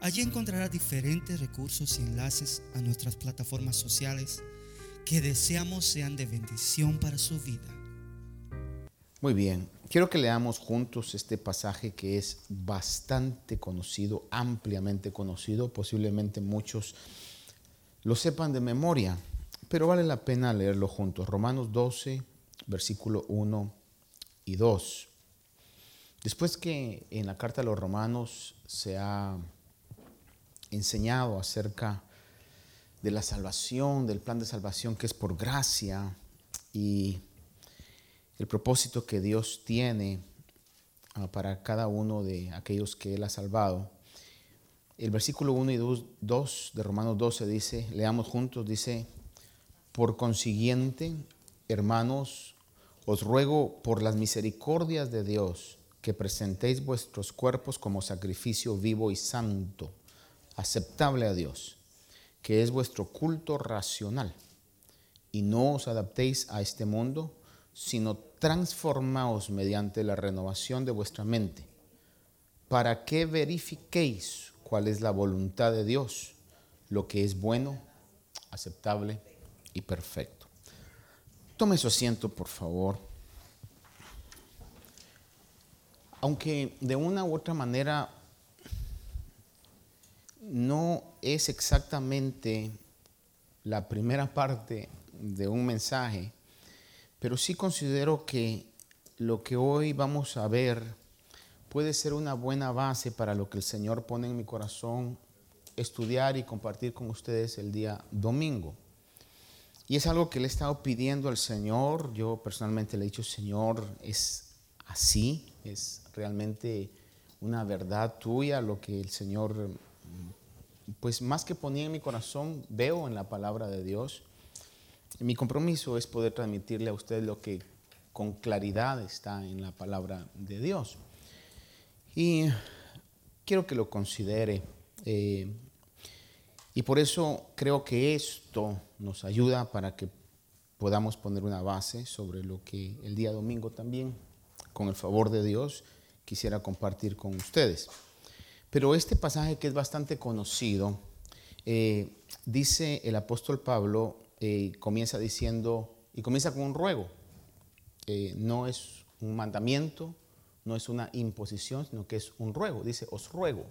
Allí encontrará diferentes recursos y enlaces a nuestras plataformas sociales que deseamos sean de bendición para su vida. Muy bien, quiero que leamos juntos este pasaje que es bastante conocido, ampliamente conocido, posiblemente muchos lo sepan de memoria, pero vale la pena leerlo juntos. Romanos 12, versículo 1 y 2. Después que en la carta a los romanos se ha enseñado acerca de la salvación, del plan de salvación que es por gracia y el propósito que Dios tiene ah, para cada uno de aquellos que Él ha salvado. El versículo 1 y 2 de Romanos 12 dice, leamos juntos, dice, por consiguiente, hermanos, os ruego por las misericordias de Dios que presentéis vuestros cuerpos como sacrificio vivo y santo aceptable a Dios, que es vuestro culto racional. Y no os adaptéis a este mundo, sino transformaos mediante la renovación de vuestra mente, para que verifiquéis cuál es la voluntad de Dios, lo que es bueno, aceptable y perfecto. Tome su asiento, por favor. Aunque de una u otra manera no es exactamente la primera parte de un mensaje, pero sí considero que lo que hoy vamos a ver puede ser una buena base para lo que el Señor pone en mi corazón estudiar y compartir con ustedes el día domingo. Y es algo que le he estado pidiendo al Señor. Yo personalmente le he dicho, Señor, es así, es realmente una verdad tuya lo que el Señor pues más que ponía en mi corazón, veo en la palabra de Dios. mi compromiso es poder transmitirle a usted lo que con claridad está en la palabra de Dios. Y quiero que lo considere. Eh, y por eso creo que esto nos ayuda para que podamos poner una base sobre lo que el día domingo también, con el favor de Dios, quisiera compartir con ustedes. Pero este pasaje que es bastante conocido, eh, dice el apóstol Pablo, eh, comienza diciendo, y comienza con un ruego. No es un mandamiento, no es una imposición, sino que es un ruego. Dice, os ruego.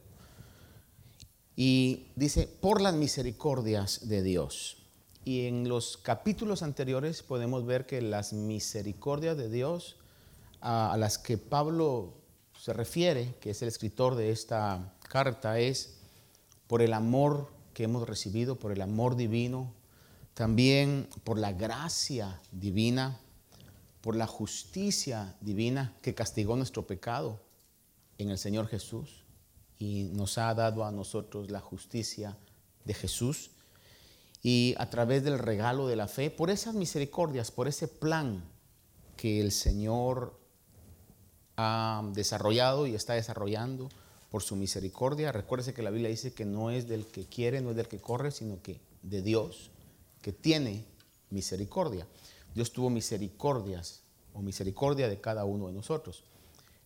Y dice, por las misericordias de Dios. Y en los capítulos anteriores podemos ver que las misericordias de Dios a las que Pablo se refiere, que es el escritor de esta carta, es por el amor que hemos recibido, por el amor divino, también por la gracia divina, por la justicia divina que castigó nuestro pecado en el Señor Jesús y nos ha dado a nosotros la justicia de Jesús. Y a través del regalo de la fe, por esas misericordias, por ese plan que el Señor ha desarrollado y está desarrollando por su misericordia. Recuérdese que la Biblia dice que no es del que quiere, no es del que corre, sino que de Dios, que tiene misericordia. Dios tuvo misericordias o misericordia de cada uno de nosotros.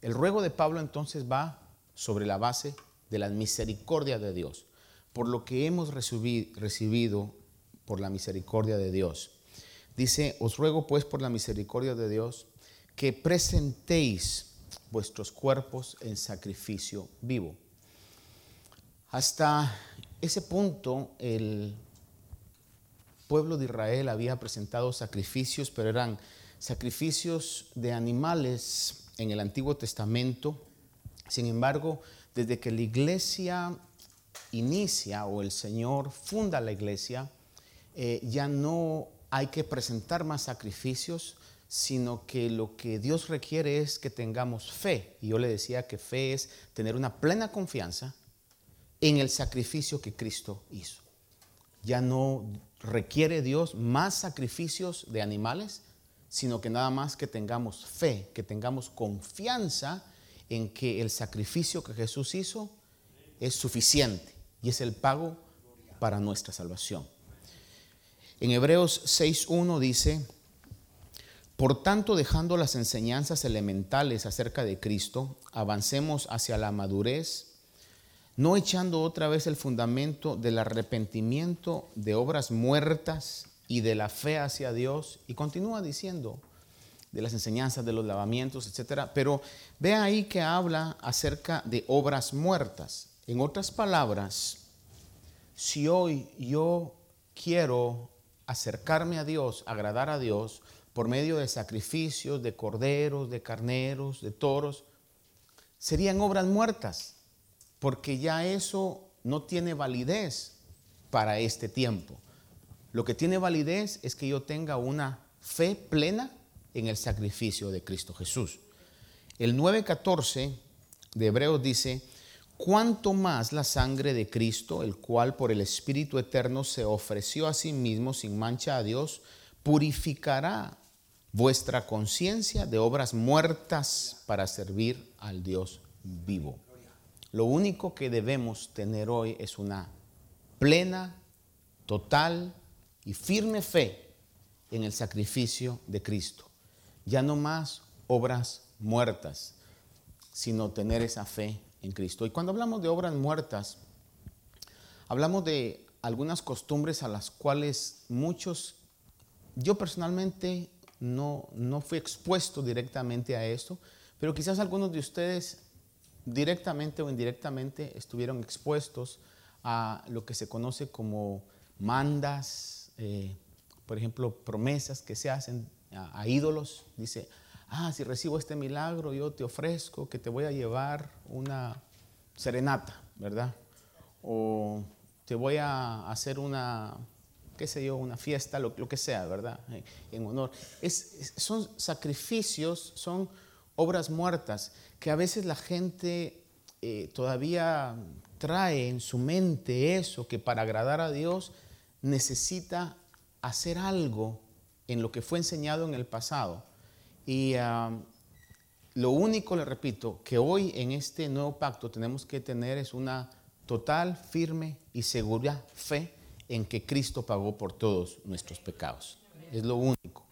El ruego de Pablo entonces va sobre la base de la misericordia de Dios, por lo que hemos recibido por la misericordia de Dios. Dice, os ruego pues por la misericordia de Dios que presentéis vuestros cuerpos en sacrificio vivo. Hasta ese punto el pueblo de Israel había presentado sacrificios, pero eran sacrificios de animales en el Antiguo Testamento. Sin embargo, desde que la iglesia inicia o el Señor funda la iglesia, eh, ya no hay que presentar más sacrificios, sino que lo que Dios requiere es que tengamos fe. Y yo le decía que fe es tener una plena confianza en el sacrificio que Cristo hizo. Ya no requiere Dios más sacrificios de animales, sino que nada más que tengamos fe, que tengamos confianza en que el sacrificio que Jesús hizo es suficiente y es el pago para nuestra salvación. En Hebreos 6.1 dice, por tanto, dejando las enseñanzas elementales acerca de Cristo, avancemos hacia la madurez, no echando otra vez el fundamento del arrepentimiento de obras muertas y de la fe hacia Dios. Y continúa diciendo de las enseñanzas, de los lavamientos, etc. Pero ve ahí que habla acerca de obras muertas. En otras palabras, si hoy yo quiero acercarme a Dios, agradar a Dios, por medio de sacrificios, de corderos, de carneros, de toros, serían obras muertas, porque ya eso no tiene validez para este tiempo. Lo que tiene validez es que yo tenga una fe plena en el sacrificio de Cristo Jesús. El 9.14 de Hebreos dice, cuanto más la sangre de Cristo, el cual por el Espíritu Eterno se ofreció a sí mismo sin mancha a Dios, purificará vuestra conciencia de obras muertas para servir al Dios vivo. Lo único que debemos tener hoy es una plena, total y firme fe en el sacrificio de Cristo. Ya no más obras muertas, sino tener esa fe en Cristo. Y cuando hablamos de obras muertas, hablamos de algunas costumbres a las cuales muchos, yo personalmente no, no fui expuesto directamente a esto, pero quizás algunos de ustedes directamente o indirectamente estuvieron expuestos a lo que se conoce como mandas, eh, por ejemplo, promesas que se hacen a ídolos. Dice, ah, si recibo este milagro, yo te ofrezco que te voy a llevar una serenata, ¿verdad? O te voy a hacer una, qué sé yo, una fiesta, lo, que sea, ¿verdad? En honor. Es, son sacrificios, son obras muertas que a veces la gente eh, todavía trae en su mente eso, que para agradar a Dios necesita hacer algo en lo que fue enseñado en el pasado. Y lo único, le repito, que hoy en este nuevo pacto tenemos que tener es una total, firme y segura fe en que Cristo pagó por todos nuestros pecados. Es lo único.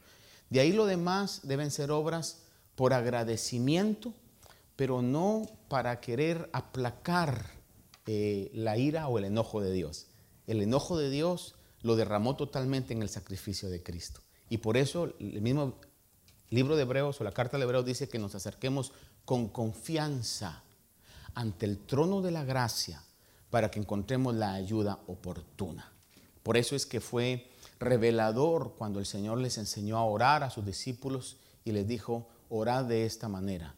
De ahí lo demás deben ser obras por agradecimiento, pero no para querer aplacar eh, la ira o el enojo de Dios. El enojo de Dios lo derramó totalmente en el sacrificio de Cristo. Y por eso el mismo libro de Hebreos o la carta de Hebreos dice que nos acerquemos con confianza ante el trono de la gracia para que encontremos la ayuda oportuna. Por eso es que fue revelador cuando el Señor les enseñó a orar a sus discípulos y les dijo, orad de esta manera,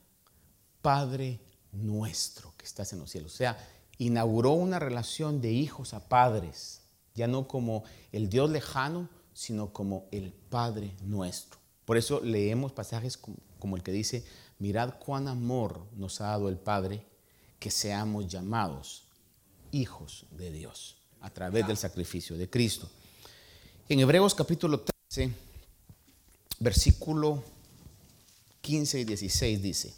Padre nuestro que estás en los cielos. O sea, inauguró una relación de hijos a padres, ya no como el Dios lejano, sino como el Padre nuestro. Por eso leemos pasajes como, el que dice, mirad cuán amor nos ha dado el Padre que seamos llamados hijos de Dios a través del sacrificio de Cristo. En Hebreos capítulo 13, versículo 15 y 16 dice,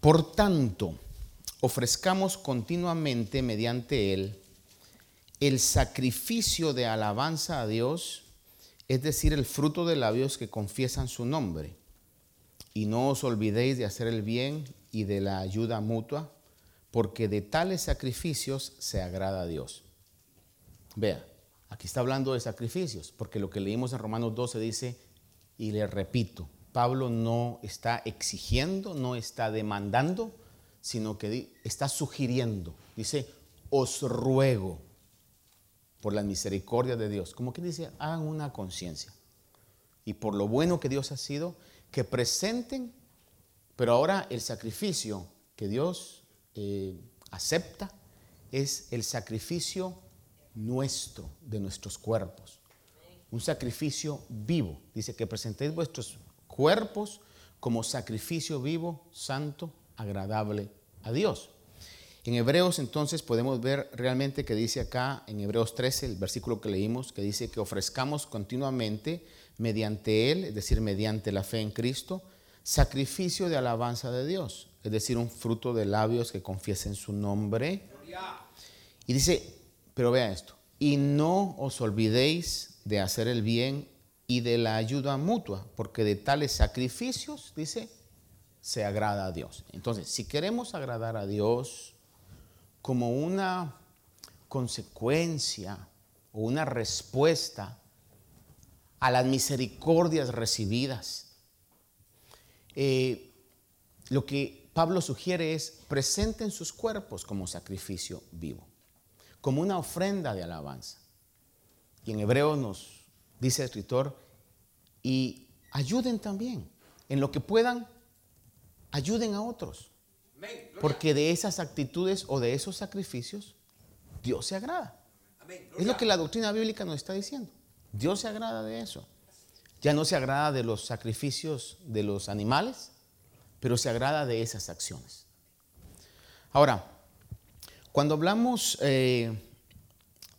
por tanto, ofrezcamos continuamente mediante él el sacrificio de alabanza a Dios, es decir, el fruto de labios que confiesan su nombre. Y no os olvidéis de hacer el bien y de la ayuda mutua, porque de tales sacrificios se agrada a Dios. Vea, aquí está hablando de sacrificios, porque lo que leímos en Romanos 12 dice, y le repito, Pablo no está exigiendo, no está demandando, sino que está sugiriendo. Dice, os ruego por la misericordia de Dios. Como que dice, hagan una conciencia. Y por lo bueno que Dios ha sido, que presenten, pero ahora el sacrificio que Dios eh, acepta es el sacrificio nuestro, de nuestros cuerpos. Un sacrificio vivo. Dice que presentéis vuestros cuerpos como sacrificio vivo, santo, agradable a Dios. En Hebreos entonces podemos ver realmente que dice acá en Hebreos 13, el versículo que leímos, que dice que ofrezcamos continuamente mediante Él, es decir, mediante la fe en Cristo, sacrificio de alabanza de Dios, es decir, un fruto de labios que confiesen su nombre. Y dice, pero vea esto, y no os olvidéis de hacer el bien y de la ayuda mutua, porque de tales sacrificios, dice, se agrada a Dios. Entonces, si queremos agradar a Dios como una consecuencia o una respuesta a las misericordias recibidas, eh, lo que Pablo sugiere es presenten sus cuerpos como sacrificio vivo, como una ofrenda de alabanza. Y en hebreo nos dice el escritor, y ayuden también, en lo que puedan, ayuden a otros. Porque de esas actitudes o de esos sacrificios, Dios se agrada. Es lo que la doctrina bíblica nos está diciendo. Dios se agrada de eso. Ya no se agrada de los sacrificios de los animales, pero se agrada de esas acciones. Ahora, cuando hablamos eh,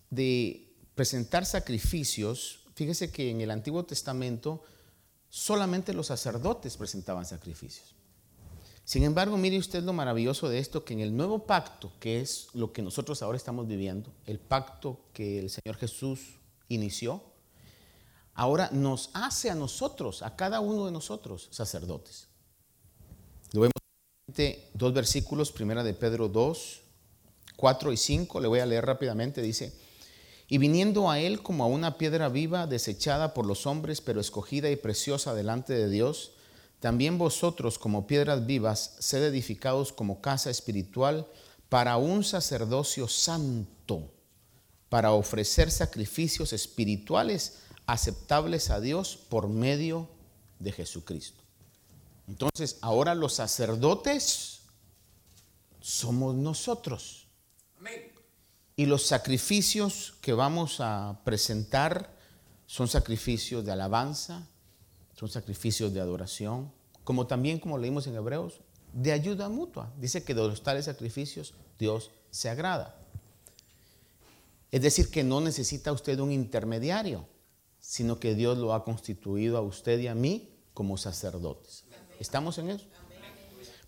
de presentar sacrificios, fíjese que en el Antiguo Testamento solamente los sacerdotes presentaban sacrificios. Sin embargo, mire usted lo maravilloso de esto, que en el nuevo pacto, que es lo que nosotros ahora estamos viviendo, el pacto que el Señor Jesús inició, ahora nos hace a nosotros, a cada uno de nosotros, sacerdotes. Lo vemos dos versículos, primera de Pedro 2, 4 y 5, le voy a leer rápidamente, dice, y viniendo a él como a una piedra viva, desechada por los hombres, pero escogida y preciosa delante de Dios, también vosotros como piedras vivas, sed edificados como casa espiritual para un sacerdocio santo, para ofrecer sacrificios espirituales aceptables a Dios por medio de Jesucristo. Entonces, ahora los sacerdotes somos nosotros. Y los sacrificios que vamos a presentar son sacrificios de alabanza, son sacrificios de adoración, como también, como leímos en Hebreos, de ayuda mutua. Dice que de los tales sacrificios Dios se agrada. Es decir, que no necesita usted un intermediario sino que Dios lo ha constituido a usted y a mí como sacerdotes. ¿Estamos en eso?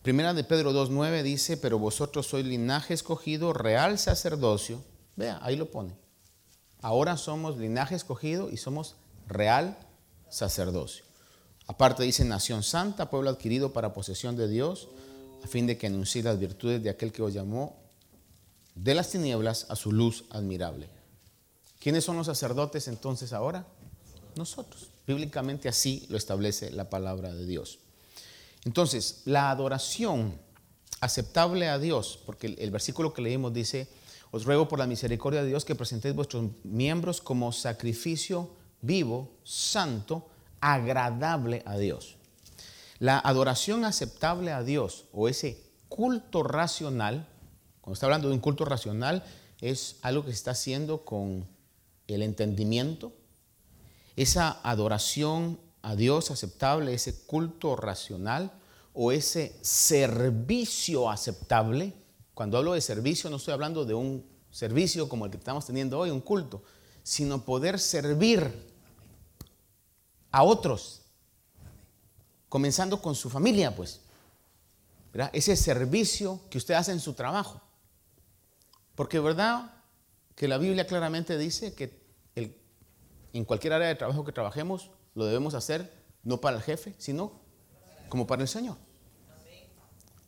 Primera de Pedro 2.9 dice, pero vosotros sois linaje escogido, real sacerdocio. Vea, ahí lo pone. Ahora somos linaje escogido y somos real sacerdocio. Aparte dice nación santa, pueblo adquirido para posesión de Dios, a fin de que anuncie las virtudes de aquel que os llamó de las tinieblas a su luz admirable. ¿Quiénes son los sacerdotes entonces ahora? nosotros. Bíblicamente así lo establece la palabra de Dios. Entonces, la adoración aceptable a Dios, porque el, versículo que leímos dice, os ruego por la misericordia de Dios que presentéis vuestros miembros como sacrificio vivo, santo, agradable a Dios. La adoración aceptable a Dios o ese culto racional, cuando está hablando de un culto racional, es algo que se está haciendo con el entendimiento, esa adoración a Dios aceptable, ese culto racional o ese servicio aceptable. Cuando hablo de servicio no estoy hablando de un servicio como el que estamos teniendo hoy, un culto, sino poder servir a otros, comenzando con su familia, pues. Ese servicio que usted hace en su trabajo. Porque verdad que la Biblia claramente dice que en cualquier área de trabajo que trabajemos, lo debemos hacer no para el jefe, sino como para el Señor.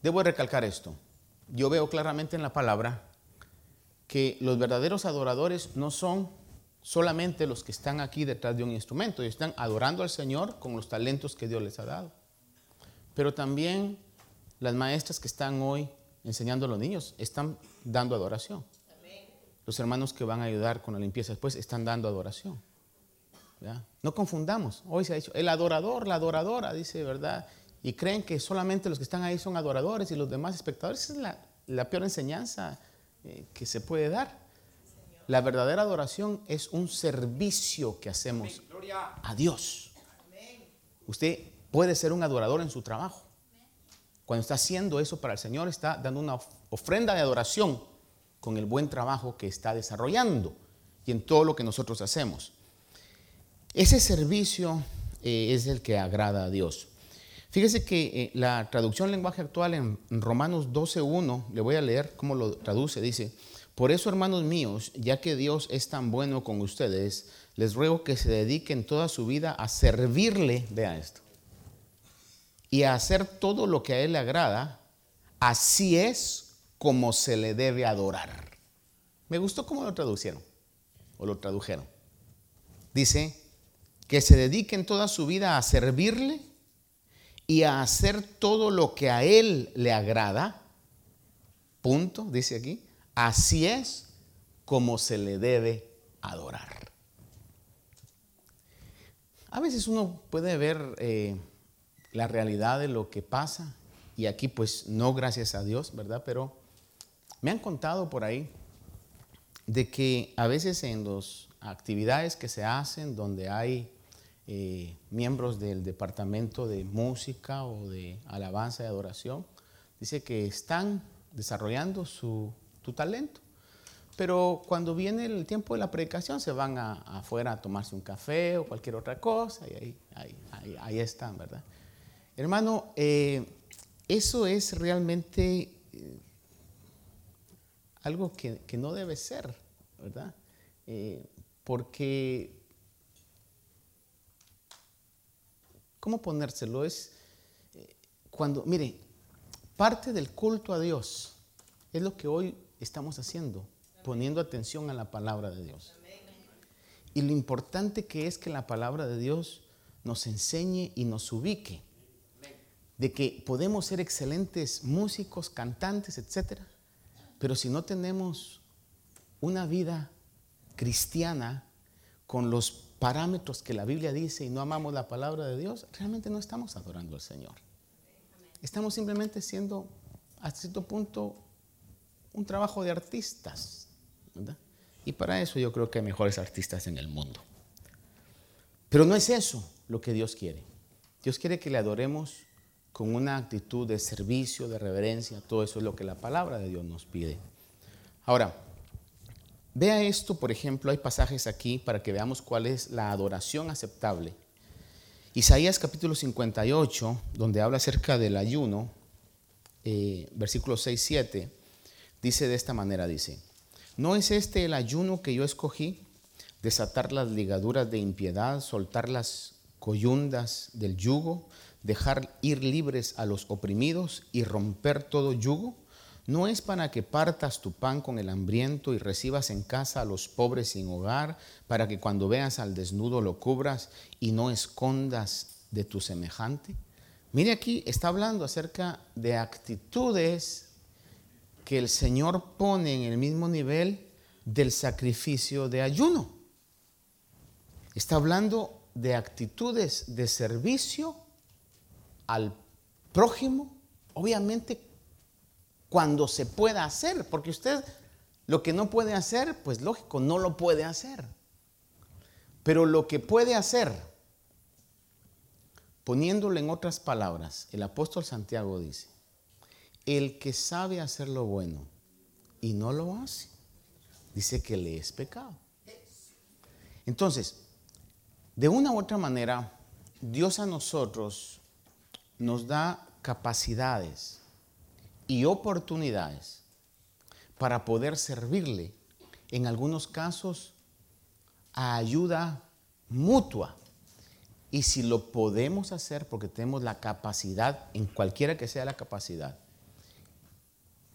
Debo recalcar esto. Yo veo claramente en la palabra que los verdaderos adoradores no son solamente los que están aquí detrás de un instrumento, ellos están adorando al Señor con los talentos que Dios les ha dado. Pero también las maestras que están hoy enseñando a los niños están dando adoración. Los hermanos que van a ayudar con la limpieza después están dando adoración. No confundamos. Hoy se ha dicho, el adorador, la adoradora, dice, ¿verdad? Y creen que solamente los que están ahí son adoradores y los demás espectadores. Esa es la, peor enseñanza eh, que se puede dar. La verdadera adoración es un servicio que hacemos a Dios. Usted puede ser un adorador en su trabajo. Cuando está haciendo eso para el Señor, está dando una ofrenda de adoración con el buen trabajo que está desarrollando y en todo lo que nosotros hacemos. Ese servicio eh, es el que agrada a Dios. Fíjese que eh, la traducción lenguaje actual en, Romanos 12.1, le voy a leer cómo lo traduce, dice, por eso hermanos míos, ya que Dios es tan bueno con ustedes, les ruego que se dediquen toda su vida a servirle, vea esto, y a hacer todo lo que a Él le agrada, así es como se le debe adorar. Me gustó cómo lo traducieron, o lo tradujeron. Dice, que se dediquen toda su vida a servirle y a hacer todo lo que a Él le agrada. Punto, dice aquí. Así es como se le debe adorar. A veces uno puede ver eh, la realidad de lo que pasa y aquí pues no gracias a Dios, ¿verdad? Pero me han contado por ahí de que a veces en las actividades que se hacen donde hay eh, miembros del departamento de música o de alabanza y adoración, dice que están desarrollando su, talento. Pero cuando viene el tiempo de la predicación se van afuera a tomarse un café o cualquier otra cosa y ahí, están, ¿verdad? Hermano, eh, eso es realmente eh, algo que, no debe ser, ¿verdad? porque ¿Cómo ponérselo? Es eh, cuando, mire, parte del culto a Dios es lo que hoy estamos haciendo, poniendo atención a la palabra de Dios. Y lo importante que es que la palabra de Dios nos enseñe y nos ubique. De que podemos ser excelentes músicos, cantantes, etc. Pero si no tenemos una vida cristiana con los parámetros que la Biblia dice y no amamos la palabra de Dios, realmente no estamos adorando al Señor. Estamos simplemente siendo, a cierto punto, un trabajo de artistas. Y para eso yo creo que hay mejores artistas en el mundo. Pero no es eso lo que Dios quiere. Dios quiere que le adoremos con una actitud de servicio, de reverencia. Todo eso es lo que la palabra de Dios nos pide. Ahora, Vea esto, por ejemplo, hay pasajes aquí para que veamos cuál es la adoración aceptable. Isaías capítulo 58, donde habla acerca del ayuno, eh, versículos 6, 7, dice de esta manera, dice, ¿no es este el ayuno que yo escogí? Desatar las ligaduras de impiedad, soltar las coyundas del yugo, dejar ir libres a los oprimidos y romper todo yugo no es para que partas tu pan con el hambriento y recibas en casa a los pobres sin hogar, para que cuando veas al desnudo lo cubras y no escondas de tu semejante. Mire aquí, está hablando acerca de actitudes que el Señor pone en el mismo nivel del sacrificio de ayuno. Está hablando de actitudes de servicio al prójimo, obviamente cuando se pueda hacer, porque usted lo que no puede hacer, pues lógico, no lo puede hacer. Pero lo que puede hacer, poniéndolo en otras palabras, el apóstol Santiago dice, el que sabe hacer lo bueno y no lo hace, dice que le es pecado. Entonces, de una u otra manera, Dios a nosotros nos da capacidades y oportunidades para poder servirle, en algunos casos, a ayuda mutua. Y si lo podemos hacer porque tenemos la capacidad, en cualquiera que sea la capacidad,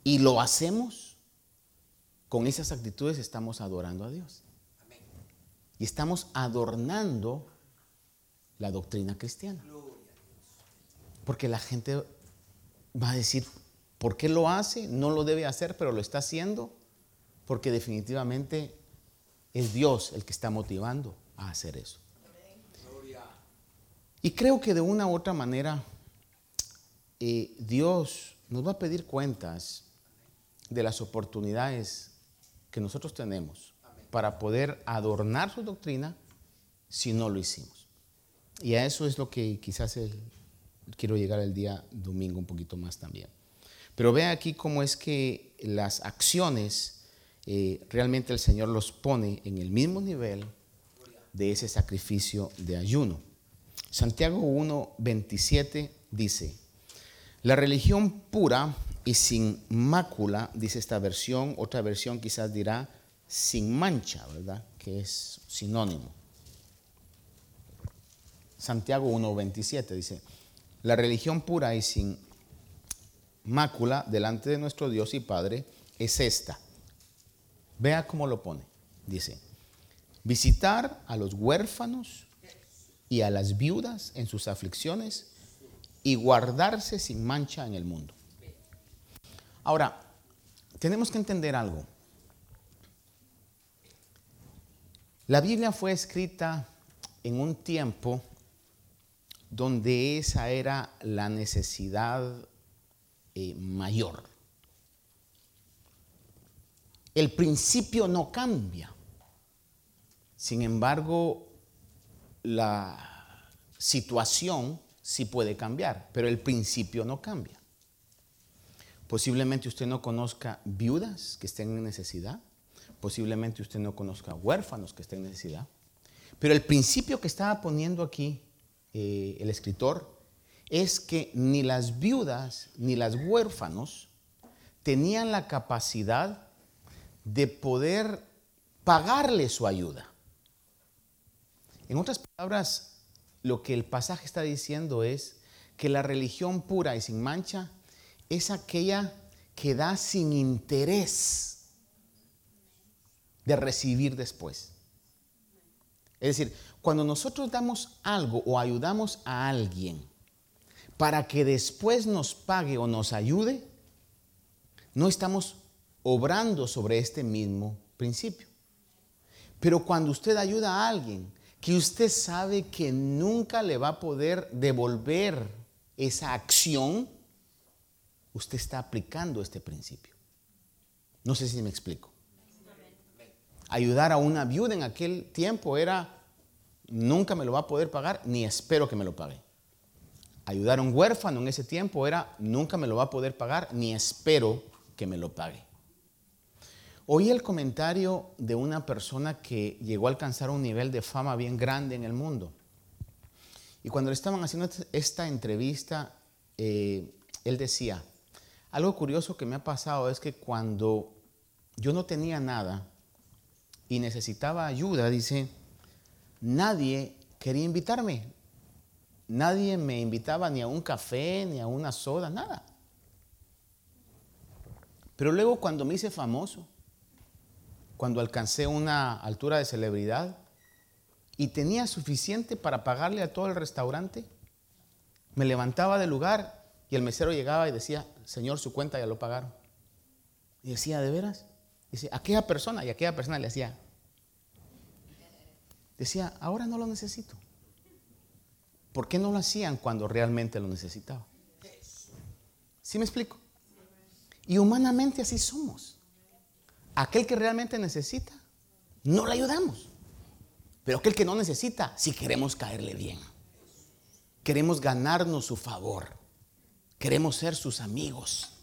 y lo hacemos, con esas actitudes estamos adorando a Dios. Y estamos adornando la doctrina cristiana. Porque la gente va a decir, ¿Por qué lo hace? No lo debe hacer, pero lo está haciendo porque definitivamente es Dios el que está motivando a hacer eso. Y creo que de una u otra manera eh, Dios nos va a pedir cuentas de las oportunidades que nosotros tenemos para poder adornar su doctrina si no lo hicimos. Y a eso es lo que quizás quiero llegar el día domingo un poquito más también. Pero vea aquí cómo es que las acciones eh, realmente el Señor los pone en el mismo nivel de ese sacrificio de ayuno. Santiago 1, 27 dice, la religión pura y sin mácula, dice esta versión, otra versión quizás dirá sin mancha, ¿verdad? Que es sinónimo. Santiago 1.27 dice, la religión pura y sin mácula delante de nuestro Dios y Padre es esta. Vea cómo lo pone. Dice, visitar a los huérfanos y a las viudas en sus aflicciones y guardarse sin mancha en el mundo. Ahora, tenemos que entender algo. La Biblia fue escrita en un tiempo donde esa era la necesidad eh, mayor. El principio no cambia. Sin embargo, la situación sí puede cambiar, pero el principio no cambia. Posiblemente usted no conozca viudas que estén en necesidad, posiblemente usted no conozca huérfanos que estén en necesidad, pero el principio que estaba poniendo aquí eh, el escritor es que ni las viudas ni las huérfanos tenían la capacidad de poder pagarle su ayuda. En otras palabras, lo que el pasaje está diciendo es que la religión pura y sin mancha es aquella que da sin interés de recibir después. Es decir, cuando nosotros damos algo o ayudamos a alguien para que después nos pague o nos ayude, no estamos obrando sobre este mismo principio. Pero cuando usted ayuda a alguien que usted sabe que nunca le va a poder devolver esa acción, usted está aplicando este principio. No sé si me explico. Ayudar a una viuda en aquel tiempo era, nunca me lo va a poder pagar, ni espero que me lo pague. Ayudar a un huérfano en ese tiempo era, nunca me lo va a poder pagar, ni espero que me lo pague. Oí el comentario de una persona que llegó a alcanzar un nivel de fama bien grande en el mundo. Y cuando le estaban haciendo esta entrevista, eh, él decía, algo curioso que me ha pasado es que cuando yo no tenía nada y necesitaba ayuda, dice, nadie quería invitarme. Nadie me invitaba ni a un café, ni a una soda, nada. Pero luego cuando me hice famoso, cuando alcancé una altura de celebridad y tenía suficiente para pagarle a todo el restaurante, me levantaba del lugar y el mesero llegaba y decía, Señor, su cuenta ya lo pagaron. Y decía, ¿de veras? Dice, aquella persona y aquella persona le hacía. Decía, ahora no lo necesito. ¿Por qué no lo hacían cuando realmente lo necesitaba? ¿Sí me explico? Y humanamente así somos aquel que realmente necesita, no le ayudamos. Pero aquel que no necesita, si queremos caerle bien. Queremos ganarnos su favor. Queremos ser sus amigos.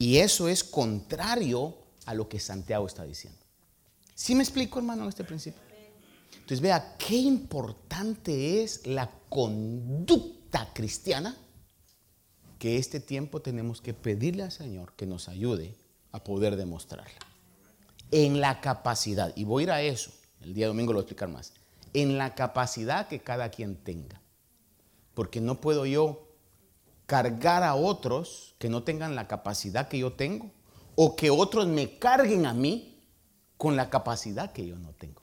Y eso es contrario a lo que Santiago está diciendo. ¿Sí me explico, hermano, en este principio? Entonces vea qué importante es la conducta cristiana que este tiempo tenemos que pedirle al Señor que nos ayude a poder demostrarla. En la capacidad, y voy a ir a eso, el día domingo lo voy a explicar más, en la capacidad que cada quien tenga. Porque no puedo yo cargar a otros que no tengan la capacidad que yo tengo, o que otros me carguen a mí con la capacidad que yo no tengo.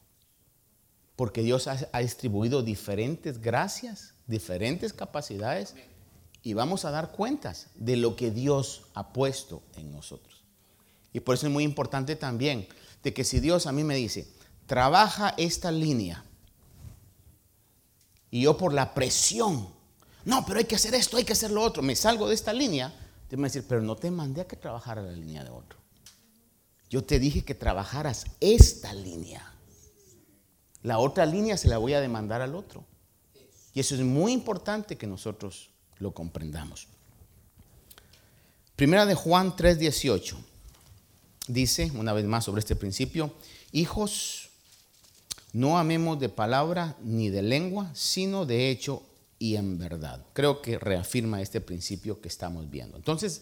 Porque Dios ha, distribuido diferentes gracias, diferentes capacidades, y vamos a dar cuentas de lo que Dios ha puesto en nosotros. Y por eso es muy importante también de que si Dios a mí me dice, trabaja esta línea, y yo por la presión, no, pero hay que hacer esto, hay que hacer lo otro, me salgo de esta línea, te me decir, pero no te mandé a que trabajara la línea de otro. Yo te dije que trabajaras esta línea. La otra línea se la voy a demandar al otro. Y eso es muy importante que nosotros lo comprendamos. Primera de Juan 3:18 dice, una vez más sobre este principio, hijos, no amemos de palabra ni de lengua, sino de hecho y en verdad. Creo que reafirma este principio que estamos viendo. Entonces,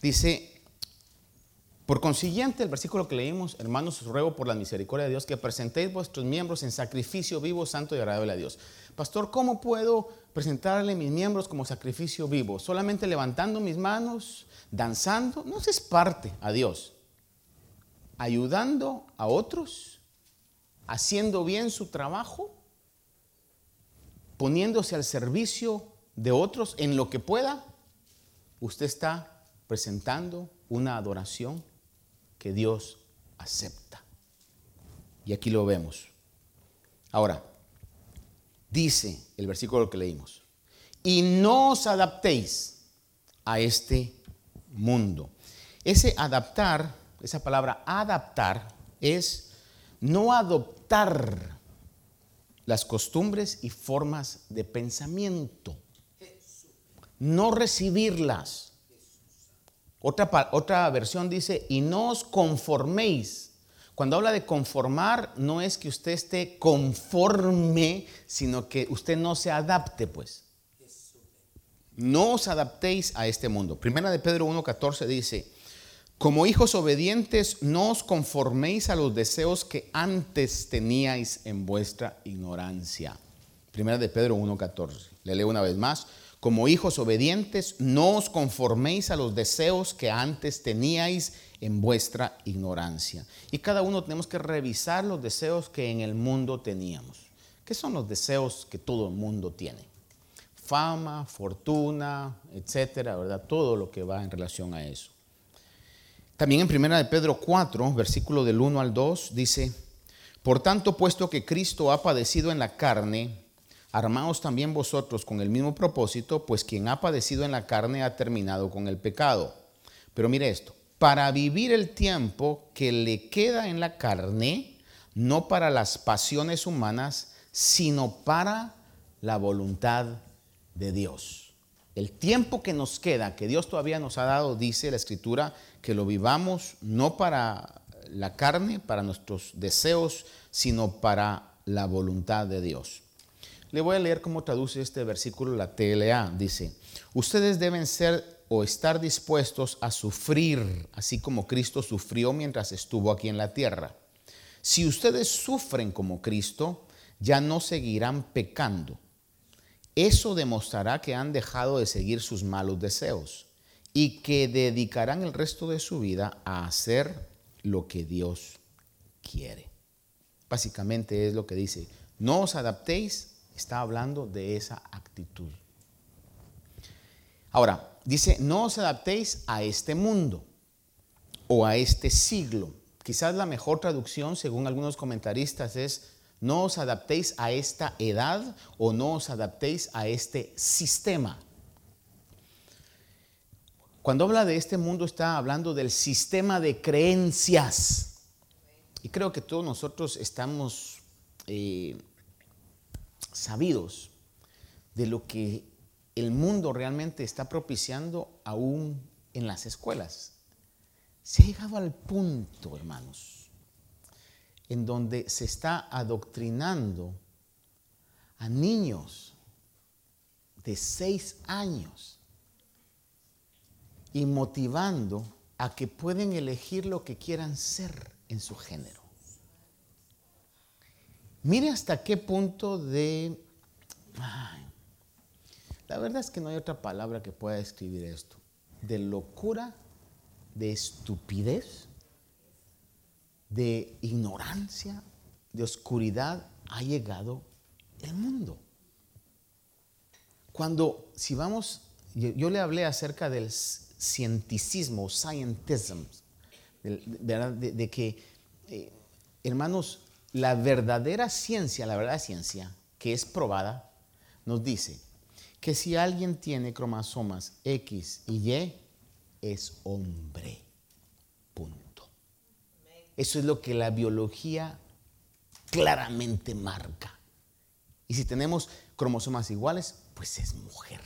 dice, por consiguiente, el versículo que leímos, hermanos, os ruego por la misericordia de Dios que presentéis vuestros miembros en sacrificio vivo, santo y agradable a Dios. Pastor, ¿cómo puedo presentarle mis miembros como sacrificio vivo? ¿Solamente levantando mis manos, danzando? No, es parte a Dios. Ayudando a otros, haciendo bien su trabajo, poniéndose al servicio de otros en lo que pueda, usted está presentando una adoración que Dios acepta. Y aquí lo vemos. Ahora, dice el versículo que leímos, y no os adaptéis a este mundo. Ese adaptar, esa palabra adaptar, es no adoptar las costumbres y formas de pensamiento. No recibirlas. Otra, otra versión dice, y no os conforméis. Cuando habla de conformar, no es que usted esté conforme, sino que usted no se adapte, pues. No os adaptéis a este mundo. Primera de Pedro 1.14 dice, como hijos obedientes, no os conforméis a los deseos que antes teníais en vuestra ignorancia. Primera de Pedro 1.14. Le leo una vez más. Como hijos obedientes, no os conforméis a los deseos que antes teníais en vuestra ignorancia. Y cada uno tenemos que revisar los deseos que en el mundo teníamos. ¿Qué son los deseos que todo el mundo tiene? Fama, fortuna, etcétera, ¿verdad? Todo lo que va en relación a eso. También en 1 de Pedro 4, versículo del 1 al 2, dice, Por tanto, puesto que Cristo ha padecido en la carne, armaos también vosotros con el mismo propósito, pues quien ha padecido en la carne ha terminado con el pecado. Pero mire esto, para vivir el tiempo que le queda en la carne, no para las pasiones humanas, sino para la voluntad de Dios. El tiempo que nos queda, que Dios todavía nos ha dado, dice la Escritura, que lo vivamos no para la carne, para nuestros deseos, sino para la voluntad de Dios. Le voy a leer cómo traduce este versículo la TLA. Dice, ustedes deben ser o estar dispuestos a sufrir, así como Cristo sufrió mientras estuvo aquí en la tierra. Si ustedes sufren como Cristo, ya no seguirán pecando. Eso demostrará que han dejado de seguir sus malos deseos y que dedicarán el resto de su vida a hacer lo que Dios quiere. Básicamente es lo que dice, no os adaptéis, está hablando de esa actitud. Ahora, dice, no os adaptéis a este mundo o a este siglo. Quizás la mejor traducción, según algunos comentaristas, es, no os adaptéis a esta edad o no os adaptéis a este sistema. Cuando habla de este mundo está hablando del sistema de creencias. Y creo que todos nosotros estamos eh, sabidos de lo que el mundo realmente está propiciando aún en las escuelas. Se ha llegado al punto, hermanos, en donde se está adoctrinando a niños de seis años y motivando a que pueden elegir lo que quieran ser en su género. Mire hasta qué punto de... la verdad es que no hay otra palabra que pueda describir esto. De locura, de estupidez, de ignorancia, de oscuridad ha llegado el mundo. Cuando, si vamos, yo, le hablé acerca del cienticismo, scientism, de, de, que, eh, hermanos, la verdadera ciencia, la verdadera ciencia que es probada, nos dice que si alguien tiene cromosomas X y Y, es hombre. Punto. Eso es lo que la biología claramente marca. Y si tenemos cromosomas iguales, pues es mujer.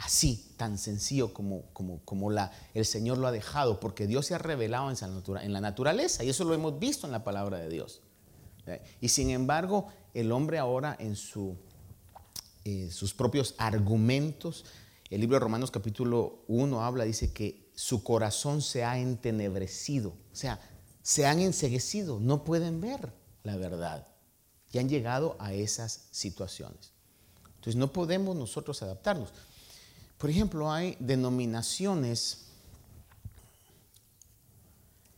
Así, tan sencillo como, como, como la, el Señor lo ha dejado, porque Dios se ha revelado en, en la naturaleza y eso lo hemos visto en la palabra de Dios. Y sin embargo, el hombre ahora en su, eh, sus propios argumentos, el libro de Romanos capítulo 1 habla, dice que su corazón se ha entenebrecido, o sea, se han enseguecido, no pueden ver la verdad y han llegado a esas situaciones. Entonces no podemos nosotros adaptarnos. Por ejemplo, hay denominaciones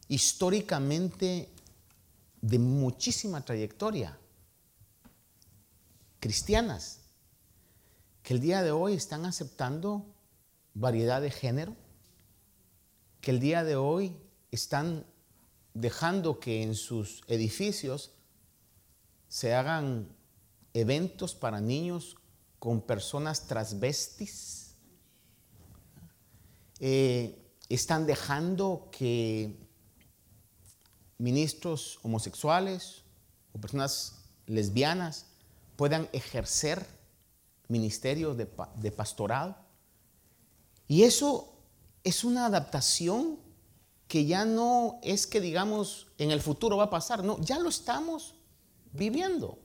históricamente de muchísima trayectoria, cristianas, que el día de hoy están aceptando variedad de género, que el día de hoy están dejando que en sus edificios se hagan eventos para niños con personas transvestis. Eh, están dejando que ministros homosexuales o personas lesbianas puedan ejercer ministerios de, de pastorado. Y eso es una adaptación que ya no es que digamos en el futuro va a pasar, no, ya lo estamos viviendo.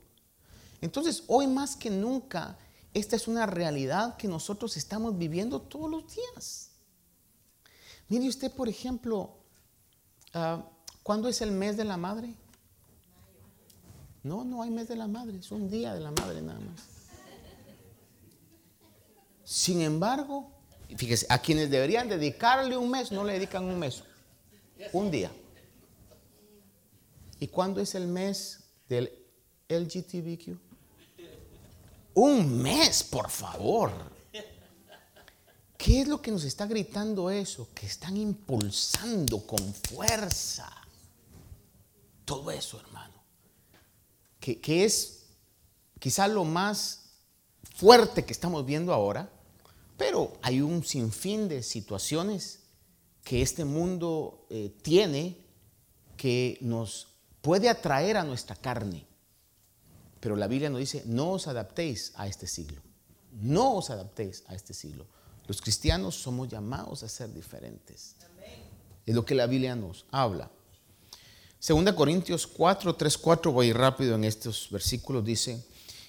Entonces, hoy más que nunca, esta es una realidad que nosotros estamos viviendo todos los días. Mire usted, por ejemplo, uh, ¿Cuándo es el mes de la madre? No, no hay mes de la madre, es un día de la madre nada más. Sin embargo, fíjese, a quienes deberían dedicarle un mes, no le dedican un mes, un día. ¿Y cuándo es el mes del LGTBQ? Un mes, por favor. ¿Qué es lo que nos está gritando eso? Que están impulsando con fuerza todo eso, hermano. Que, es quizá lo más fuerte que estamos viendo ahora, pero hay un sinfín de situaciones que este mundo eh, tiene que nos puede atraer a nuestra carne. Pero la Biblia nos dice, no os adaptéis a este siglo. No os adaptéis a este siglo. Los cristianos somos llamados a ser diferentes. Es lo que la Biblia nos habla. Segunda Corintios 4, 3, 4, voy rápido en estos versículos, dice,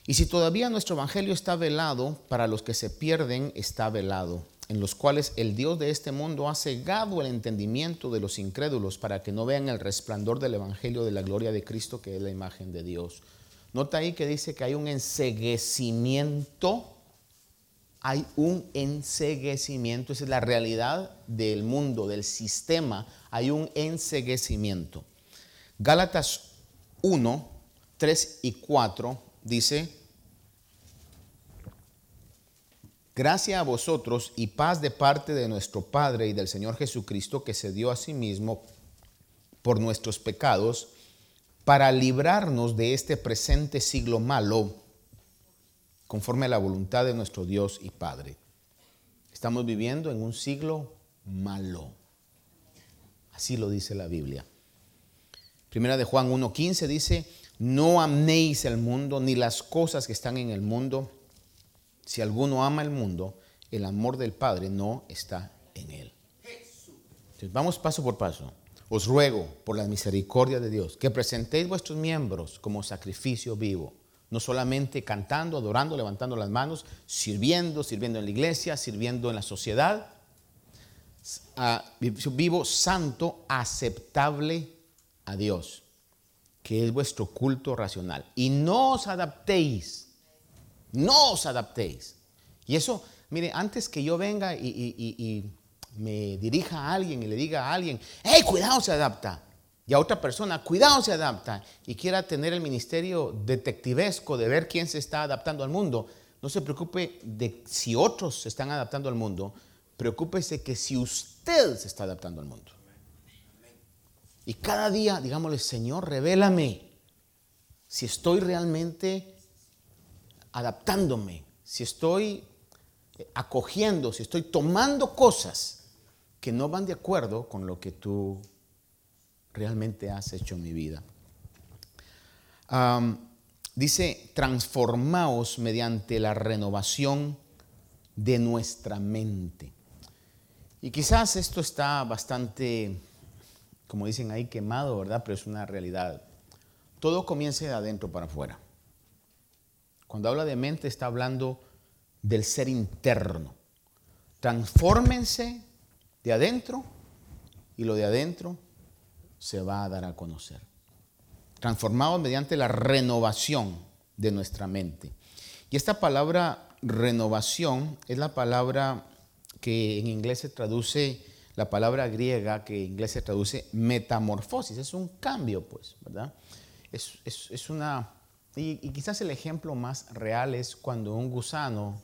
y si todavía nuestro evangelio está velado, para los que se pierden está velado, en los cuales el Dios de este mundo ha cegado el entendimiento de los incrédulos para que no vean el resplandor del evangelio de la gloria de Cristo, que es la imagen de Dios. Nota ahí que dice que hay un enseguecimiento, hay un enseguecimiento, esa es la realidad del mundo, del sistema, hay un enseguecimiento. Gálatas 1, 3 y 4 dice, Gracia a vosotros y paz de parte de nuestro Padre y del Señor Jesucristo que se dio a sí mismo por nuestros pecados para librarnos de este presente siglo malo conforme a la voluntad de nuestro Dios y Padre. Estamos viviendo en un siglo malo. Así lo dice la Biblia. Primera de Juan 1.15 dice, no améis el mundo ni las cosas que están en el mundo. Si alguno ama el mundo, el amor del Padre no está en él. Entonces, vamos paso por paso. Os ruego, por la misericordia de Dios, que presentéis vuestros miembros como sacrificio vivo, no solamente cantando, adorando, levantando las manos, sirviendo, sirviendo en la iglesia, sirviendo en la sociedad, vivo, santo, aceptable a Dios, que es vuestro culto racional. Y no os adaptéis, no os adaptéis. Y eso, mire, antes que yo venga y, me dirija a alguien y le diga a alguien, hey, cuidado, se adapta. Y a otra persona, cuidado, se adapta. Y quiera tener el ministerio detectivesco de ver quién se está adaptando al mundo. No se preocupe de si otros se están adaptando al mundo. Preocúpese que si usted se está adaptando al mundo. Y cada día, digámosle, Señor, revélame si estoy realmente adaptándome, si estoy eh, acogiendo, si estoy tomando cosas que no van de acuerdo con lo que tú realmente has hecho en mi vida. dice, transformaos mediante la renovación de nuestra mente. Y quizás esto está bastante, como dicen ahí, quemado, ¿verdad? Pero es una realidad. Todo comienza de adentro para afuera. Cuando habla de mente está hablando del ser interno. Transfórmense de adentro y lo de adentro se va a dar a conocer. Transformado mediante la renovación de nuestra mente. Y esta palabra renovación es la palabra que en inglés se traduce, la palabra griega que en inglés se traduce metamorfosis. Es un cambio, pues, ¿verdad? Es, es una y, quizás el ejemplo más real es cuando un gusano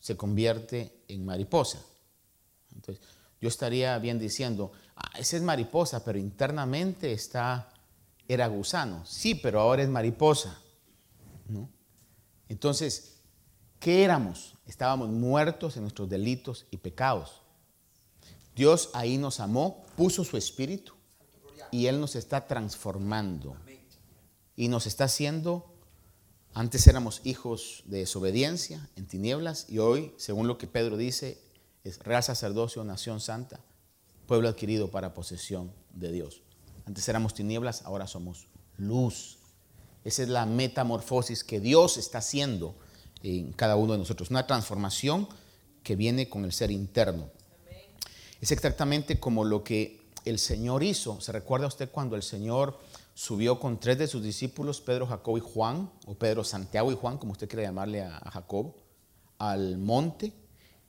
se convierte en mariposa. Entonces, yo estaría bien diciendo, ah, ese es mariposa, pero internamente está, era gusano. Sí, pero ahora es mariposa. Entonces, ¿qué éramos? Estábamos muertos en nuestros delitos y pecados. Dios ahí nos amó, puso su espíritu y Él nos está transformando y nos está haciendo antes éramos hijos de desobediencia, en tinieblas, y hoy, según lo que Pedro dice, es real sacerdocio, nación santa, pueblo adquirido para posesión de Dios. Antes éramos tinieblas, ahora somos luz. Esa es la metamorfosis que Dios está haciendo en cada uno de nosotros. Una transformación que viene con el ser interno. Es exactamente como lo que el Señor hizo. ¿Se recuerda usted cuando el Señor subió con tres de sus discípulos, Pedro, Jacob y Juan, o Pedro, Santiago y Juan, como usted quiere llamarle a, Jacob, al monte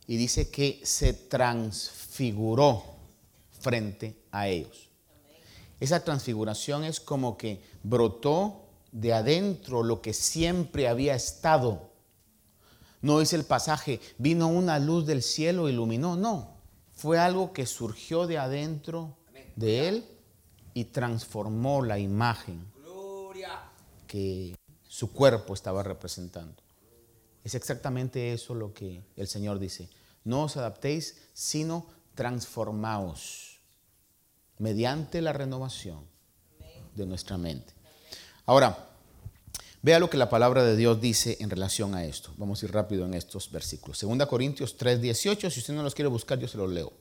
y dice que se transfiguró frente a ellos. Esa transfiguración es como que brotó de adentro lo que siempre había estado. No es el pasaje, vino una luz del cielo, iluminó, no. Fue algo que surgió de adentro de él y transformó la imagen que su cuerpo estaba representando. Es exactamente eso lo que el Señor dice. No os adaptéis, sino transformaos mediante la renovación de nuestra mente. Ahora, vea lo que la palabra de Dios dice en relación a esto. Vamos a ir rápido en estos versículos. Segunda Corintios 3:18, si usted no los quiere buscar, yo se los leo.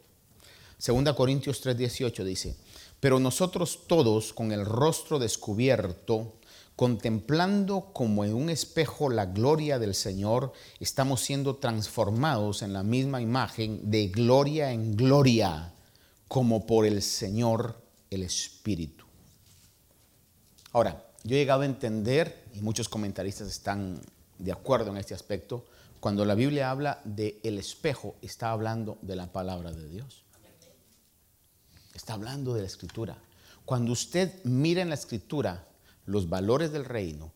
Segunda Corintios 3:18 dice, pero nosotros todos, con el rostro descubierto, contemplando como en un espejo la gloria del Señor, estamos siendo transformados en la misma imagen de gloria en gloria, como por el Señor el Espíritu. Ahora, yo he llegado a entender, y muchos comentaristas están de acuerdo en este aspecto, cuando la Biblia habla de el espejo, está hablando de la palabra de Dios. Está hablando de la escritura. Cuando usted mira en la escritura los valores del reino,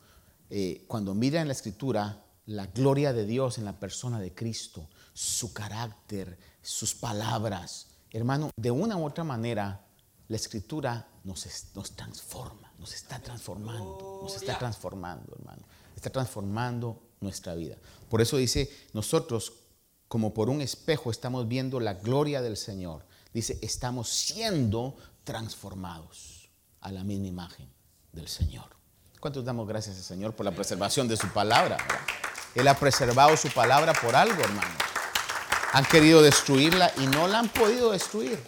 eh, cuando mira en la escritura la gloria de Dios en la persona de Cristo, su carácter, sus palabras, hermano, de una u otra manera, la escritura nos, nos transforma, nos está transformando, nos está transformando, hermano. Está transformando nuestra vida. Por eso dice, nosotros como por un espejo estamos viendo la gloria del Señor dice, estamos siendo transformados a la misma imagen del Señor. ¿Cuántos damos gracias al Señor por la preservación de su palabra? Él ha preservado su palabra por algo, hermano. Han querido destruirla y no la han podido destruir,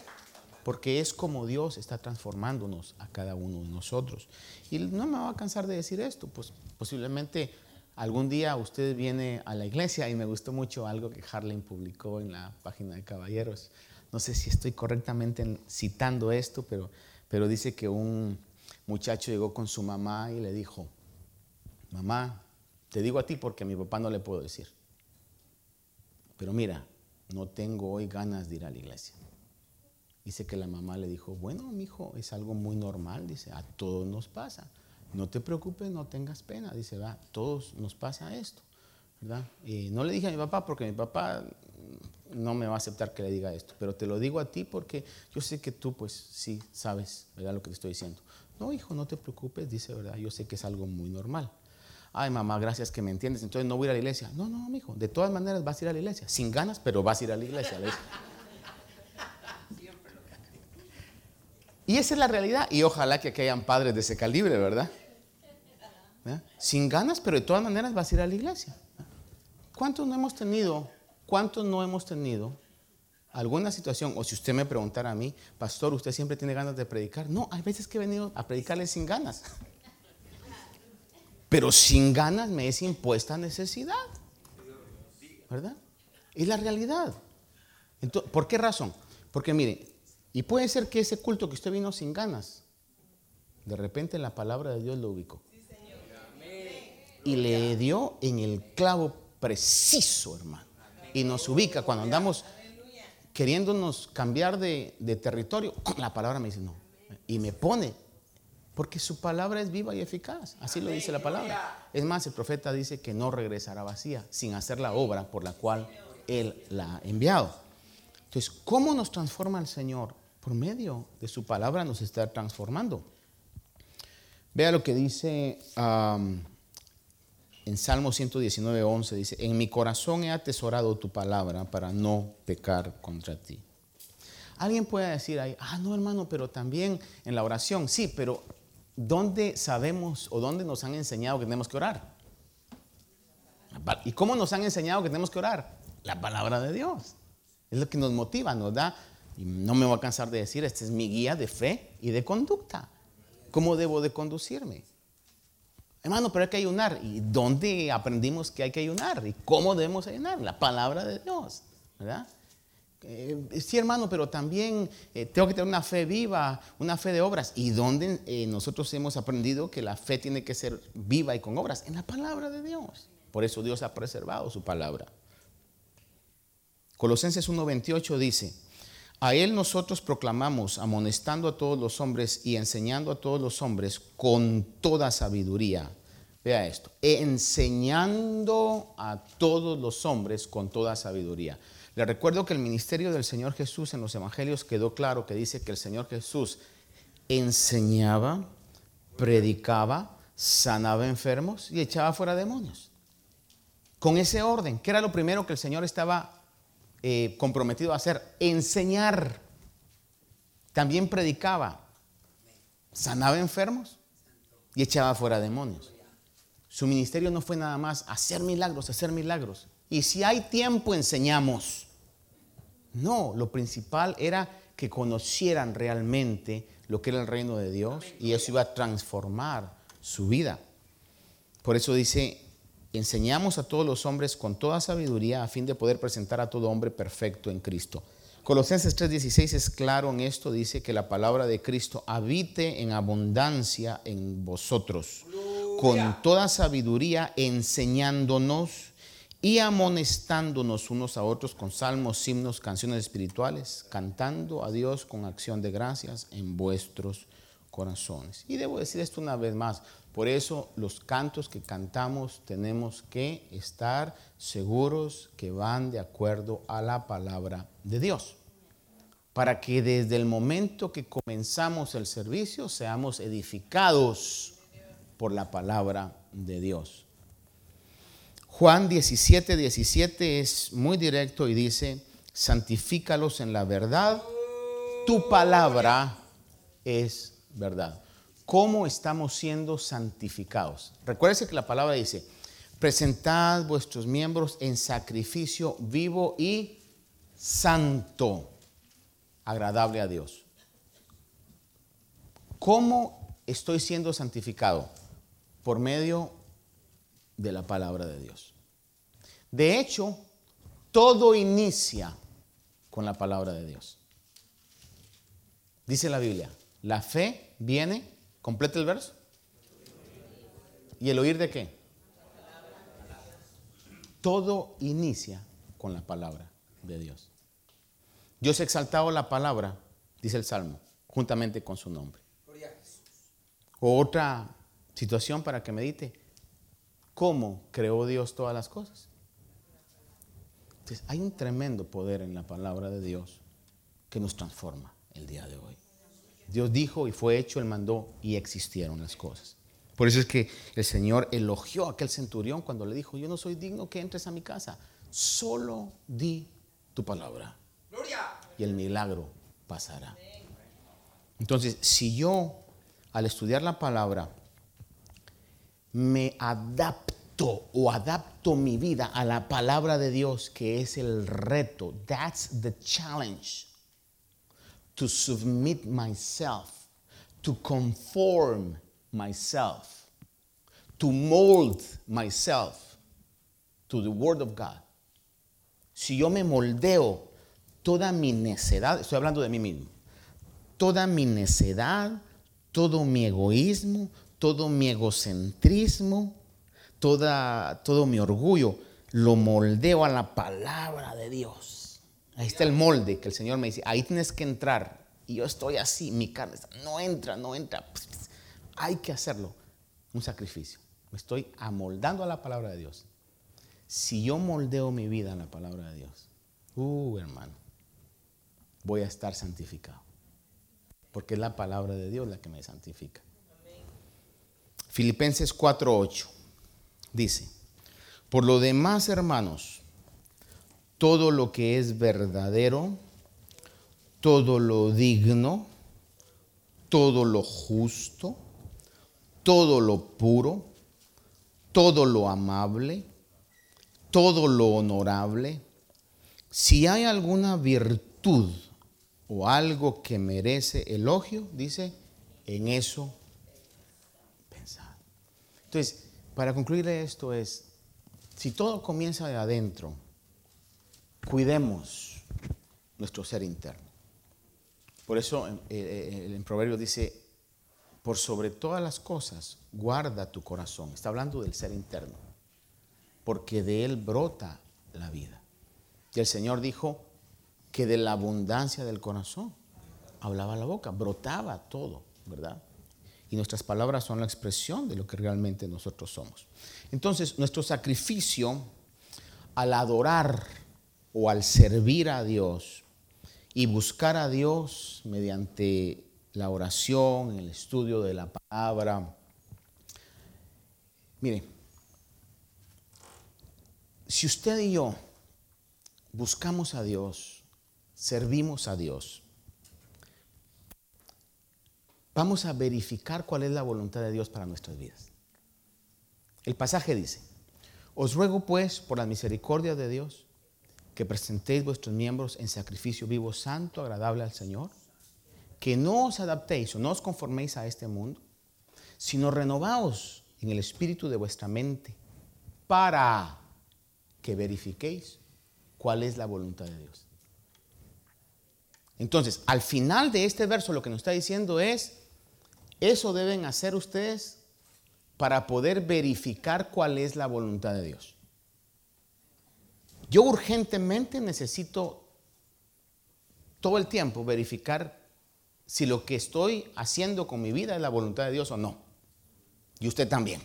porque es como Dios está transformándonos a cada uno de nosotros. Y no me va a cansar de decir esto, pues posiblemente algún día usted viene a la iglesia y me gustó mucho algo que Harlem publicó en la página de Caballeros no sé si estoy correctamente citando esto, pero, pero dice que un muchacho llegó con su mamá y le dijo, mamá, te digo a ti porque a mi papá no le puedo decir. Pero mira, no tengo hoy ganas de ir a la iglesia. Dice que la mamá le dijo, bueno, mi hijo, es algo muy normal, dice, a todos nos pasa. No te preocupes, no tengas pena, dice, va, a todos nos pasa esto, ¿verdad? Y no le dije a mi papá porque mi papá no me va a aceptar que le diga esto, pero te lo digo a ti porque yo sé que tú pues sí sabes, ¿verdad? Lo que te estoy diciendo. No, hijo, no te preocupes, dice, ¿verdad? Yo sé que es algo muy normal. Ay, mamá, gracias que me entiendes, entonces no voy a ir a la iglesia. No, no, mi hijo, de todas maneras vas a ir a la iglesia, sin ganas, pero vas a ir a la iglesia. Y esa es la realidad, y ojalá que hayan padres de ese calibre, ¿verdad? Sin ganas, pero de todas maneras vas a ir a la iglesia. ¿Cuántos no hemos tenido ¿cuántos no hemos tenido alguna situación? O si usted me preguntara a mí, pastor, ¿usted siempre tiene ganas de predicar? No, hay veces que he venido a predicarle sin ganas. Pero sin ganas me es impuesta necesidad. ¿Verdad? Es la realidad. Entonces, ¿Por qué razón? Porque mire, y puede ser que ese culto que usted vino sin ganas, de repente la palabra de Dios lo ubicó. Y le dio en el clavo preciso, hermano. Y nos ubica cuando andamos queriéndonos cambiar de, de territorio. La palabra me dice no. Y me pone porque su palabra es viva y eficaz. Así lo dice la palabra. Es más, el profeta dice que no regresará vacía sin hacer la obra por la cual Él la ha enviado. Entonces, ¿cómo nos transforma el Señor? Por medio de su palabra nos está transformando. Vea lo que dice en Salmo 119, 11. Dice, en mi corazón he atesorado tu palabra para no pecar contra ti. Alguien puede decir ahí, ah, no hermano, pero también en la oración, sí, pero ¿dónde sabemos o dónde nos han enseñado que tenemos que orar? ¿Y cómo nos han enseñado que tenemos que orar? La palabra de Dios. Es lo que nos motiva, nos da, y no me voy a cansar de decir, esta es mi guía de fe y de conducta. ¿Cómo debo de conducirme? Hermano, pero hay que ayunar. ¿Y dónde aprendimos que hay que ayunar? ¿Y cómo debemos ayunar? La palabra de Dios, ¿verdad? Eh, sí, hermano, pero también eh, tengo que tener una fe viva, una fe de obras. ¿Y dónde eh, nosotros hemos aprendido que la fe tiene que ser viva y con obras? En la palabra de Dios. Por eso Dios ha preservado su palabra. Colosenses 1.28 dice, a Él nosotros proclamamos, amonestando a todos los hombres y enseñando a todos los hombres con toda sabiduría. Vea esto, enseñando a todos los hombres con toda sabiduría. Le recuerdo que el ministerio del Señor Jesús en los evangelios quedó claro que dice que el Señor Jesús enseñaba, predicaba, sanaba enfermos y echaba fuera demonios. Con ese orden, que era lo primero que el Señor estaba eh, comprometido a hacer? Enseñar. También predicaba, sanaba enfermos y echaba fuera demonios. Su ministerio no fue nada más hacer milagros, hacer milagros. Y si hay tiempo, enseñamos. No, lo principal era que conocieran realmente lo que era el reino de Dios y eso iba a transformar su vida. Por eso dice, enseñamos a todos los hombres con toda sabiduría a fin de poder presentar a todo hombre perfecto en Cristo. Colosenses 3:16 es claro en esto, dice que la palabra de Cristo habite en abundancia en vosotros, con toda sabiduría enseñándonos y amonestándonos unos a otros con salmos, himnos, canciones espirituales, cantando a Dios con acción de gracias en vuestros corazones. Y debo decir esto una vez más, por eso los cantos que cantamos tenemos que estar seguros que van de acuerdo a la palabra de Dios, para que desde el momento que comenzamos el servicio seamos edificados por la palabra de Dios. Juan 17, 17 es muy directo y dice, santifícalos en la verdad, tu palabra es verdad. ¿Cómo estamos siendo santificados? Recuérdese que la palabra dice, presentad vuestros miembros en sacrificio vivo y santo, agradable a Dios. ¿Cómo estoy siendo santificado? Por medio de la palabra de Dios. De hecho, todo inicia con la palabra de Dios. Dice la Biblia, la fe viene, completa el verso. ¿Y el oír de qué? Todo inicia con la palabra de Dios. Dios ha exaltado la palabra, dice el Salmo, juntamente con su nombre. Otra situación para que medite cómo creó Dios todas las cosas. Entonces, hay un tremendo poder en la palabra de Dios que nos transforma el día de hoy. Dios dijo y fue hecho, Él mandó y existieron las cosas. Por eso es que el Señor elogió a aquel centurión cuando le dijo, yo no soy digno que entres a mi casa, solo di tu palabra. Y el milagro pasará. Entonces, si yo al estudiar la palabra me adapto o adapto mi vida a la palabra de Dios, que es el reto. That's the challenge. To submit myself, to conform myself, to mold myself to the Word of God. Si yo me moldeo toda mi necedad, estoy hablando de mí mismo, toda mi necedad, todo mi egoísmo, todo mi egocentrismo, toda, todo mi orgullo, lo moldeo a la palabra de Dios. Ahí está el molde que el Señor me dice, ahí tienes que entrar. Y yo estoy así, mi carne no entra, no entra. Hay que hacerlo. Un sacrificio. Me estoy amoldando a la palabra de Dios. Si yo moldeo mi vida a la palabra de Dios, uh, hermano, voy a estar santificado. Porque es la palabra de Dios la que me santifica. Filipenses 4:8 dice, por lo demás, hermanos, todo lo que es verdadero, todo lo digno, todo lo justo, todo lo puro, todo lo amable, todo lo honorable, si hay alguna virtud o algo que merece elogio, dice, en eso. Entonces, para concluir esto es, si todo comienza de adentro, cuidemos nuestro ser interno. Por eso en, eh, eh, Proverbio dice, por sobre todas las cosas, guarda tu corazón. Está hablando del ser interno, porque de él brota la vida. Y el Señor dijo que de la abundancia del corazón hablaba la boca, brotaba todo, ¿verdad? Y nuestras palabras son la expresión de lo que realmente nosotros somos. Entonces, nuestro sacrificio al adorar o al servir a Dios y buscar a Dios mediante la oración, el estudio de la palabra. Mire, si usted y yo buscamos a Dios, servimos a Dios, vamos a verificar cuál es la voluntad de Dios para nuestras vidas. El pasaje dice, os ruego pues por la misericordia de Dios que presentéis vuestros miembros en sacrificio vivo, santo, agradable al Señor, que no os adaptéis o no os conforméis a este mundo, sino renovaos en el espíritu de vuestra mente para que verifiquéis cuál es la voluntad de Dios. Entonces, al final de este verso lo que nos está diciendo es, eso deben hacer ustedes para poder verificar cuál es la voluntad de Dios. Yo urgentemente necesito todo el tiempo verificar si lo que estoy haciendo con mi vida es la voluntad de Dios o no. Y usted también.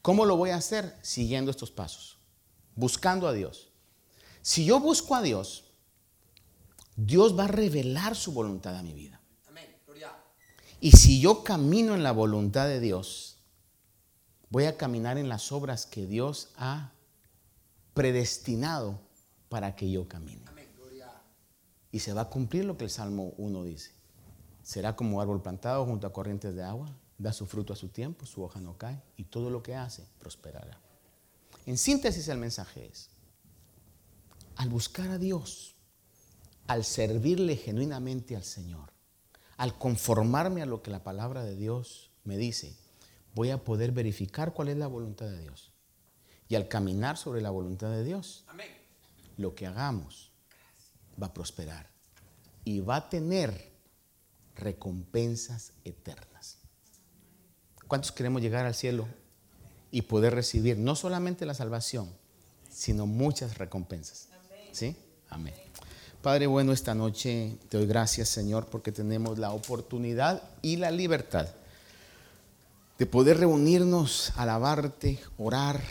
¿Cómo lo voy a hacer? Siguiendo estos pasos, buscando a Dios. Si yo busco a Dios, Dios va a revelar su voluntad a mi vida. Y si yo camino en la voluntad de Dios, voy a caminar en las obras que Dios ha predestinado para que yo camine. Y se va a cumplir lo que el Salmo 1 dice. Será como árbol plantado junto a corrientes de agua, da su fruto a su tiempo, su hoja no cae y todo lo que hace prosperará. En síntesis el mensaje es, al buscar a Dios, al servirle genuinamente al Señor, al conformarme a lo que la palabra de Dios me dice, voy a poder verificar cuál es la voluntad de Dios. Y al caminar sobre la voluntad de Dios, lo que hagamos va a prosperar y va a tener recompensas eternas. ¿Cuántos queremos llegar al cielo y poder recibir no solamente la salvación, sino muchas recompensas? ¿Sí? Amén. Padre bueno, esta noche te doy gracias, Señor, porque tenemos la oportunidad y la libertad de poder reunirnos, alabarte, orar,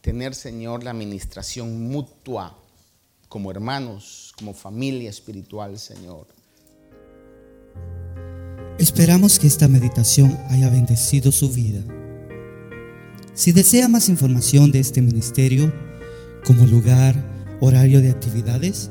tener, Señor, la administración mutua como hermanos, como familia espiritual, Señor. Esperamos que esta meditación haya bendecido su vida. Si desea más información de este ministerio, como lugar, horario de actividades,